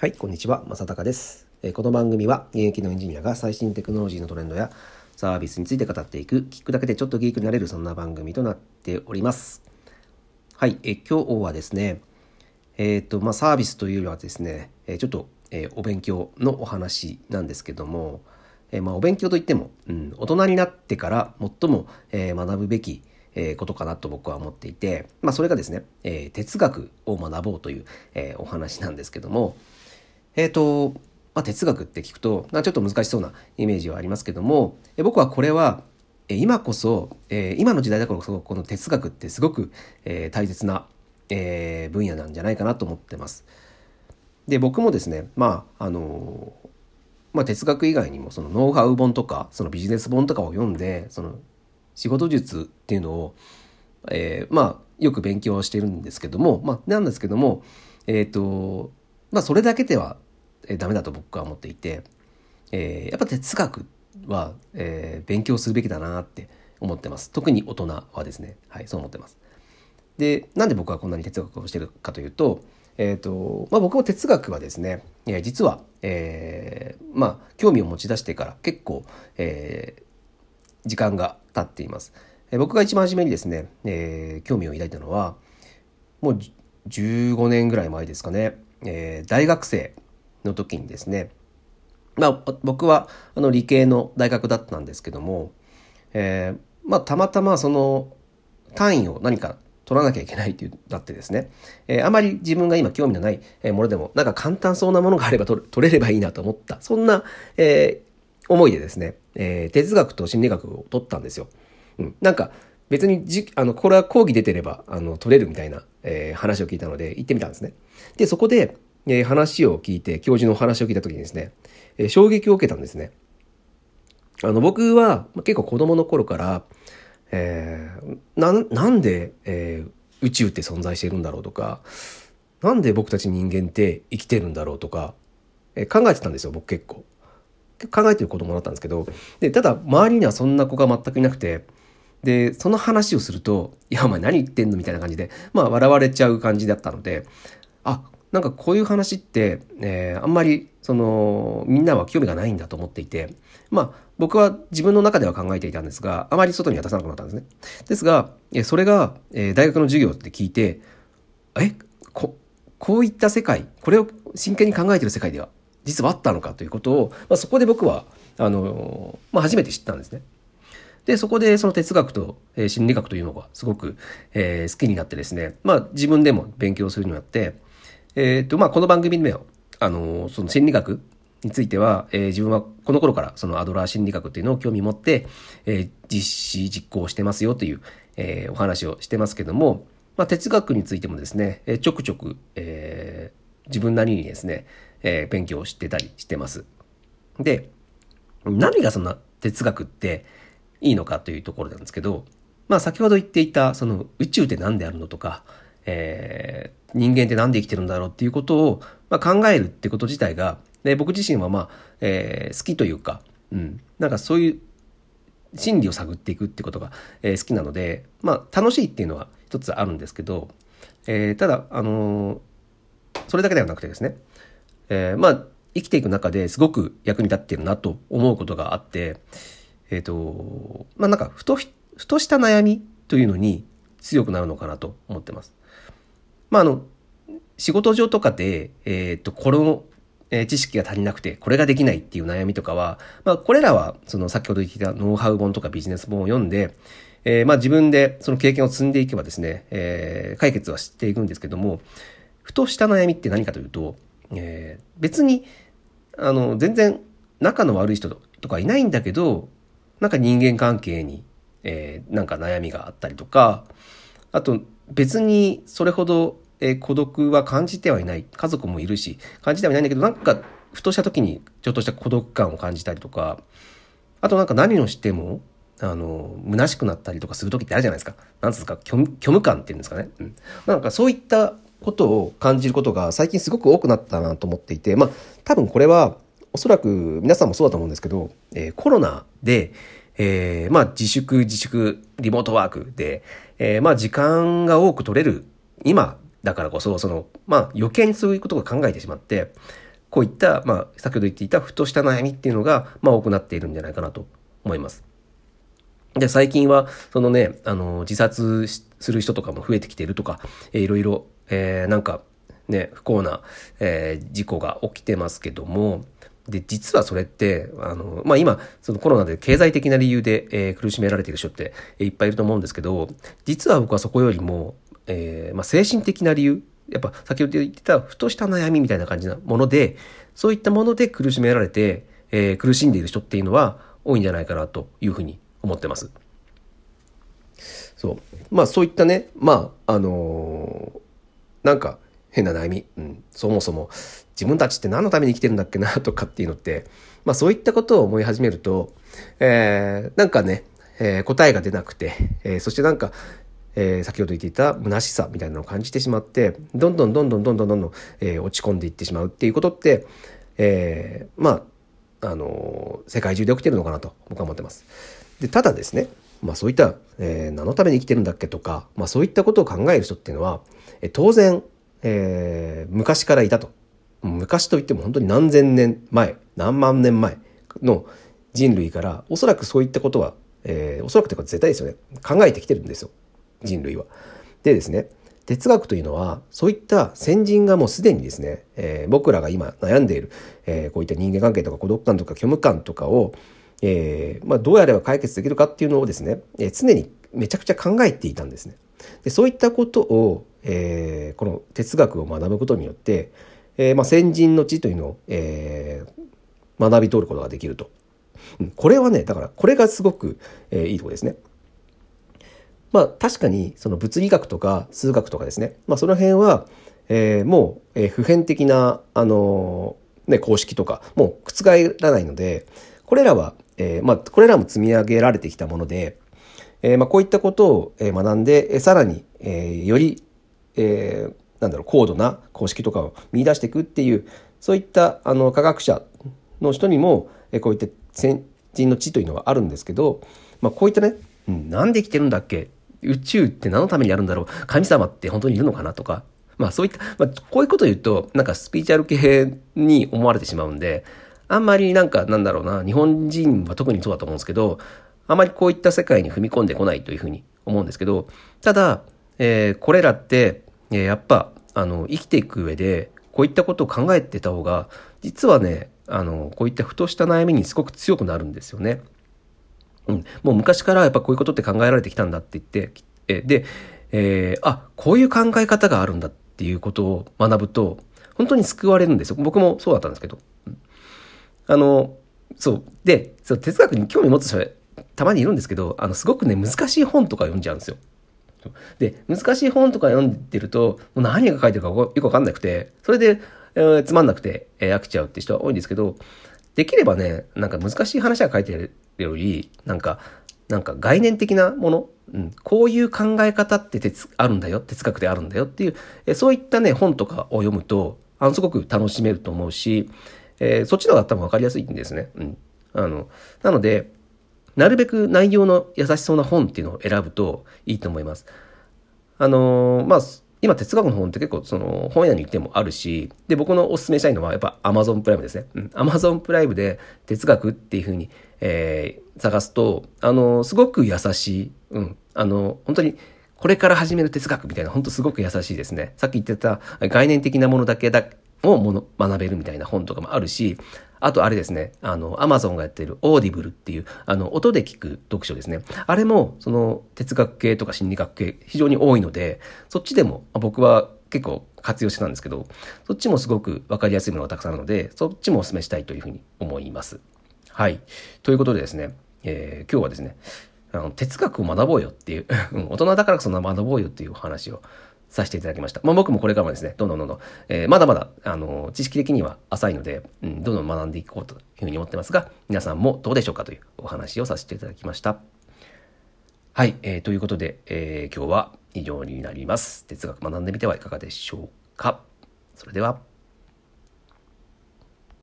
はい、こんにちは。正隆です。えーこの番組は現役のエンジニアが最新テクノロジーのトレンドやサービスについて語っていく、聞くだけでちょっとギークになれるそんな番組となっております。はい、えー今日はですね、えっ、と、まあ、サービスというよりはですね、えーちょっと、えーお勉強のお話なんですけども、えーまあ、お勉強といっても、うん、大人になってから最も、えー学ぶべき、えーことかなと僕は思っていて、まあ、それがですね、えー哲学を学ぼうという、えーお話なんですけども、えっ、と、まあ、哲学って聞くと、ちょっと難しそうなイメージはありますけども、え僕はこれは、え今こそ、え今の時代だからこそ、この哲学ってすごく、え大切な、え分野なんじゃないかなと思ってます。で、僕もですね、まあ、あのまあ、哲学以外にもそのノウハウ本とかそのビジネス本とかを読んでその仕事術っていうのを、えまあよく勉強してるんですけども、まあ、なんですけどもえっ、とまあそれだけでは、えーダメだと僕は思っていて、えーやっぱ哲学は、えー勉強するべきだなって思ってます。特に大人はですね。はいそう思ってます。でなんで僕はこんなに哲学をしてるかというと,、えーとまあ、僕も哲学はですね、え実は、えーまあ、興味を持ち出してから結構、えー時間が経っています。え僕が一番初めにですね、え興味を抱いたのはもう15年ぐらい前ですかね、えー大学生の時にですねまあ、僕はあの理系の大学だったんですけども、えーまあ、たまたまその単位を何か取らなきゃいけないっていうだってですね、えーあまり自分が今興味のないものでもなんか簡単そうなものがあれば取れ取れればいいなと思ったそんな、えー思いでですね、えー哲学と心理学を取ったんですよ。うん、なんか別にじあのこれは講義出てればあの取れるみたいな、えー話を聞いたので行ってみたんですね。でそこで、えー話を聞いて教授の話を聞いた時にですね、えー衝撃を受けたんですね。あの僕は結構子供の頃から、えーななんで、えー宇宙って存在してるんだろうとかなんで僕たち人間って生きてるんだろうとか、えー考えてたんですよ僕結構。考えてる子供だったんですけどでただ周りにはそんな子が全くいなくてでその話をすると「いやお前何言ってんの?」みたいな感じでまあ笑われちゃう感じだったのであなんかこういう話って、えーあんまりそのみんなは興味がないんだと思っていてまあ僕は自分の中では考えていたんですがあまり外には出さなくなったんですね。ですがえそれが、え大学の授業って聞いてえここういった世界これを真剣に考えてる世界では実はあったのかということを、まあ、そこで僕はあの、まあ、初めて知ったんですね。でそこでその哲学と、えー心理学というのがすごく、えー好きになってですね、まあ、自分でも勉強するようになって、えーとまあ、この番組ではあのその心理学については、えー自分はこの頃からそのアドラー心理学というのを興味持って、えー実施実行してますよという、えーお話をしてますけども、まあ、哲学についてもですね、えーちょくちょく、えー自分なりにですね、えー勉強してたりしてます。で何がそんな哲学っていいのかというところなんですけど、まあ先ほど言っていたその宇宙って何であるのとか、えー人間って何で生きてるんだろうっていうことを、まあ、考えるってこと自体が、で僕自身はまあ、えー好きというか、うん、なんかそういう心理を探っていくってことが、えー好きなので、まあ楽しいっていうのは一つあるんですけど、えーただ、あのそれだけではなくてですね、えーまあ生きていく中ですごく役に立っているなと思うことがあって、えっ、と、まあなんかふと、ふとした悩みというのに強くなるのかなと思ってます。まああの、仕事上とかで、えっ、と、この、え知識が足りなくて、これができないっていう悩みとかは、まあこれらは、その先ほど言ったノウハウ本とかビジネス本を読んで、えーまあ自分でその経験を積んでいけばですね、えー解決はしていくんですけども、ふとした悩みって何かというと、えー別にあの全然仲の悪い人とかいないんだけどなんか人間関係に、えーなんか悩みがあったりとかあと別にそれほど、えー孤独は感じてはいない家族もいるし感じてはいないんだけどなんかふとした時にちょっとした孤独感を感じたりとかあとなんか何をしてもあの虚しくなったりとかする時ってあるじゃないですか。なんですか虚無虚無感っていうんですかね。うん、なんかそういったことを感じることが最近すごく多くなったなと思っていてまあ多分これはおそらく皆さんもそうだと思うんですけど、えーコロナで、えーまあ自粛自粛リモートワークで、えーまあ時間が多く取れる今だからこそそのまあ余計にそういうことを考えてしまってこういった、まあ、先ほど言っていたふとした悩みっていうのが、まあ、多くなっているんじゃないかなと思います。で、最近は、そのね、あの、自殺する人とかも増えてきているとか、え、いろいろ、えー、なんか、ね、不幸な、えー、事故が起きてますけども、で、実はそれって、あの、まあ、今、そのコロナで経済的な理由で、えー、苦しめられている人って、えー、いっぱいいると思うんですけど、実は僕はそこよりも、えー、まあ、精神的な理由、やっぱ先ほど言ってたふとした悩みみたいな感じなもので、そういったもので苦しめられて、えー、苦しんでいる人っていうのは多いんじゃないかなというふうに思ってます。そう。まあそういったね、まあ、あのー、なんか変な悩み、うん、そもそも自分たちって何のために生きてるんだっけなとかっていうのって、まあそういったことを思い始めると、えー、なんかね、えー、答えが出なくて、えー、そしてなんか、えー、先ほど言っていた虚しさみたいなのを感じてしまって、どんどんどんどんどんどんどんどん、えー、落ち込んでいってしまうっていうことって、えー、まあ、あのー、世界中で起きてるのかなと僕は思ってます。で、ただですね、まあそういった、えー、何のために生きてるんだっけとか、まあそういったことを考える人っていうのは、えー、当然、えー、昔からいたと。昔といっても本当に何千年前、何万年前の人類から、おそらくそういったことは、えー、おそらくというか絶対ですよね、考えてきてるんですよ。人類は。でですね、哲学というのは、そういった先人がもうすでにですね、えー、僕らが今悩んでいる、えー、こういった人間関係とか孤独感とか虚無感とかを、えー、まあ、どうやれば解決できるかっていうのをですね、えー、常にめちゃくちゃ考えていたんですね。でそういったことを、えー、この哲学を学ぶことによって、えー、まあ、先人の知というのを、えー、学び取ることができると。これはね、だからこれがすごく、えー、いいとこですね。まあ確かにその物理学とか数学とかですね、まあその辺は、えー、もう、えー、普遍的な、あのー、ね、公式とかもう覆らないので、これらは、えー、まあこれらも積み上げられてきたもので、えー、まあこういったことを学んで、えさらに、えー、より、えー、なんだろう、高度な公式とかを見出していくっていう、そういったあの科学者の人にも、こういった先人の知というのはあるんですけど、まあこういったね、うん、なんで生きてるんだっけ宇宙って何のためにあるんだろう神様って本当にいるのかなとか、まあそういった、まあこういうことを言うと、なんかスピーチャル系に思われてしまうんで、あんまりなんかなんだろうな、日本人は特にそうだと思うんですけど、あまりこういった世界に踏み込んでこないというふうに思うんですけど、ただ、えー、これらって、え、やっぱ、あの、生きていく上で、こういったことを考えてた方が、実はね、あの、こういったふとした悩みにすごく強くなるんですよね。うん、もう昔からやっぱこういうことって考えられてきたんだって言って、えで、えー、あ、こういう考え方があるんだっていうことを学ぶと、本当に救われるんですよ。僕もそうだったんですけど。あの、そう。で、そう哲学に興味持つ人たまにいるんですけど、あの、すごくね、難しい本とか読んじゃうんですよ。で、難しい本とか読んでると、もう何が書いてるかよくわかんなくて、それで、えー、つまんなくて、えー、飽きちゃうって人は多いんですけど、できればね、なんか難しい話が書いてるより、なんか、なんか概念的なもの、うん、こういう考え方って哲あるんだよ、哲学であるんだよっていう、えそういったね、本とかを読むと、あの、すごく楽しめると思うし、えー、そっちの方が多分分かりやすいんですね。うん。あの、なので、なるべく内容の優しそうな本っていうのを選ぶといいと思います。あのー、まあ、今哲学の本って結構その本屋に行ってもあるし、で、僕のおすすめしたいのはやっぱ Amazon プライムですね。うん。Amazon プライムで哲学っていうふうに、えー、探すと、あのー、すごく優しい、うん。あのー、本当にこれから始める哲学みたいな、本当すごく優しいですね。さっき言ってた概念的なものだけだ、をもの学べるみたいな本とかもあるし、あとあれですね、あの、アマゾンがやってる Audible っていう、あの、音で聞く読書ですね。あれも、その、哲学系とか心理学系、非常に多いので、そっちでも、僕は結構活用してたんですけど、そっちもすごくわかりやすいものがたくさんあるので、そっちもお勧めしたいというふうに思います。はい。ということでですね、えー、今日はですね、あの哲学を学ぼうよっていう 大人だからそんな学ぼうよっていうお話をさせていただきました。まあ、僕もこれからもですね、どんどんどんどん、えー、まだまだ、あの、知識的には浅いので、うん、どんどん学んでいこうというふうに思ってますが、皆さんもどうでしょうかというお話をさせていただきました。はい、えー、ということで、えー、今日は以上になります。哲学学んでみてはいかがでしょうか。それでは。